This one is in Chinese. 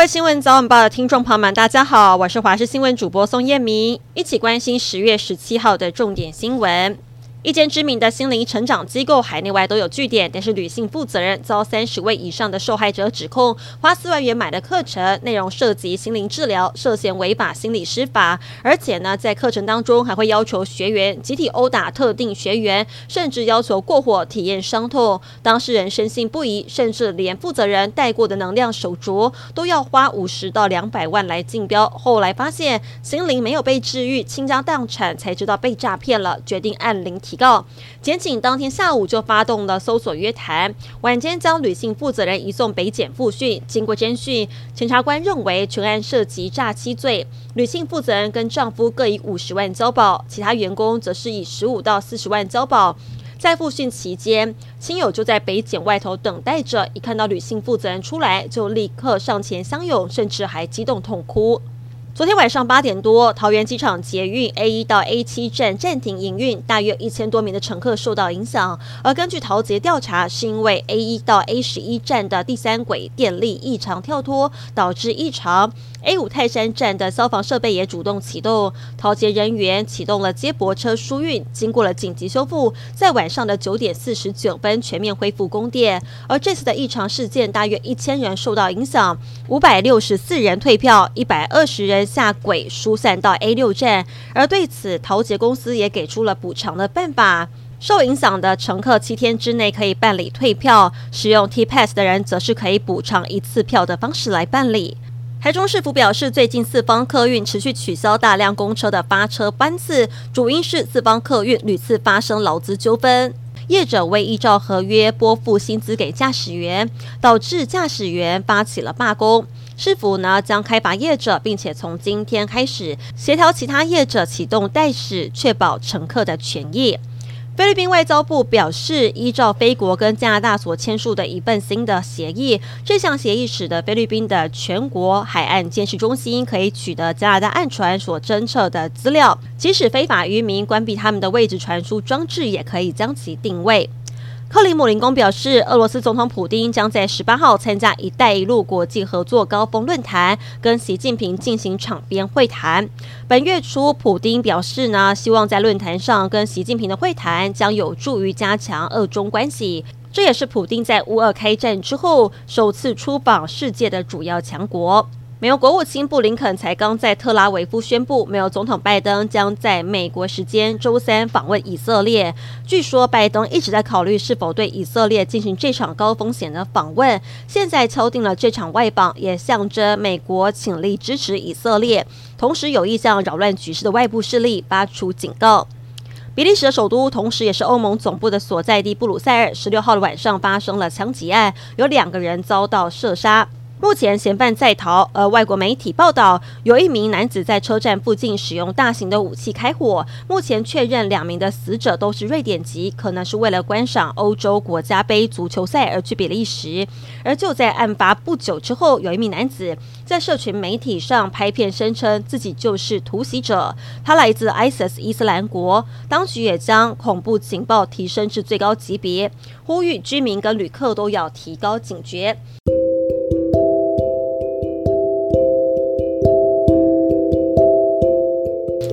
各位新闻早晚报的听众朋友们，大家好，我是华视新闻主播宋燕明，一起关心十月十七号的重点新闻。一间知名的心灵成长机构海内外都有据点，但是女性负责人遭三十位以上的受害者指控，花四万元买的课程内容涉及心灵治疗，涉嫌违法心理师法，而且呢，在课程当中还会要求学员集体殴打特定学员，甚至要求过火体验伤痛。当事人深信不疑，甚至连负责人带过的能量手镯都要花五十到两百万来竞标。后来发现心灵没有被治愈，倾家荡产，才知道被诈骗了，决定按零。提告，检警当天下午就发动了搜索约谈，晚间将女性负责人移送北检复讯。经过侦讯，检察官认为全案涉及诈欺罪，女性负责人跟丈夫各以五十万交保，其他员工则是以十五到四十万交保。在复讯期间，亲友就在北检外头等待着，一看到女性负责人出来，就立刻上前相拥，甚至还激动痛哭。昨天晚上八点多，桃园机场捷运 A 一到 A 七站暂停营运，大约一千多名的乘客受到影响。而根据桃捷调查，是因为 A 一到 A 十一站的第三轨电力异常跳脱导致异常。A 五泰山站的消防设备也主动启动，桃捷人员启动了接驳车疏运，经过了紧急修复，在晚上的九点四十九分全面恢复供电。而这次的异常事件，大约一千人受到影响，五百六十四人退票，一百二十人。下轨疏散到 A 六站，而对此桃捷公司也给出了补偿的办法。受影响的乘客七天之内可以办理退票，使用 T Pass 的人则是可以补偿一次票的方式来办理。台中市府表示，最近四方客运持续取消大量公车的发车班次，主因是四方客运屡次发生劳资纠纷，业者未依照合约拨付薪资给驾驶员，导致驾驶员发起了罢工。市府呢将开罚业者，并且从今天开始协调其他业者启动代驶，确保乘客的权益。菲律宾外交部表示，依照菲国跟加拿大所签署的一份新的协议，这项协议使得菲律宾的全国海岸监视中心可以取得加拿大岸船所侦测的资料，即使非法渔民关闭他们的位置传输装置，也可以将其定位。克里姆林宫表示，俄罗斯总统普丁将在十八号参加“一带一路”国际合作高峰论坛，跟习近平进行场边会谈。本月初，普丁表示呢，希望在论坛上跟习近平的会谈将有助于加强俄中关系。这也是普丁在乌俄开战之后首次出访世界的主要强国。美国国务卿布林肯才刚在特拉维夫宣布，美国总统拜登将在美国时间周三访问以色列。据说拜登一直在考虑是否对以色列进行这场高风险的访问。现在敲定了这场外访，也象征美国倾力支持以色列，同时有意向扰乱局势的外部势力发出警告。比利时的首都，同时也是欧盟总部的所在地布鲁塞尔，十六号的晚上发生了枪击案，有两个人遭到射杀。目前嫌犯在逃，而外国媒体报道，有一名男子在车站附近使用大型的武器开火。目前确认两名的死者都是瑞典籍，可能是为了观赏欧洲国家杯足球赛而去比利时。而就在案发不久之后，有一名男子在社群媒体上拍片，声称自己就是突袭者，他来自 ISIS 伊斯兰国。当局也将恐怖警报提升至最高级别，呼吁居民跟旅客都要提高警觉。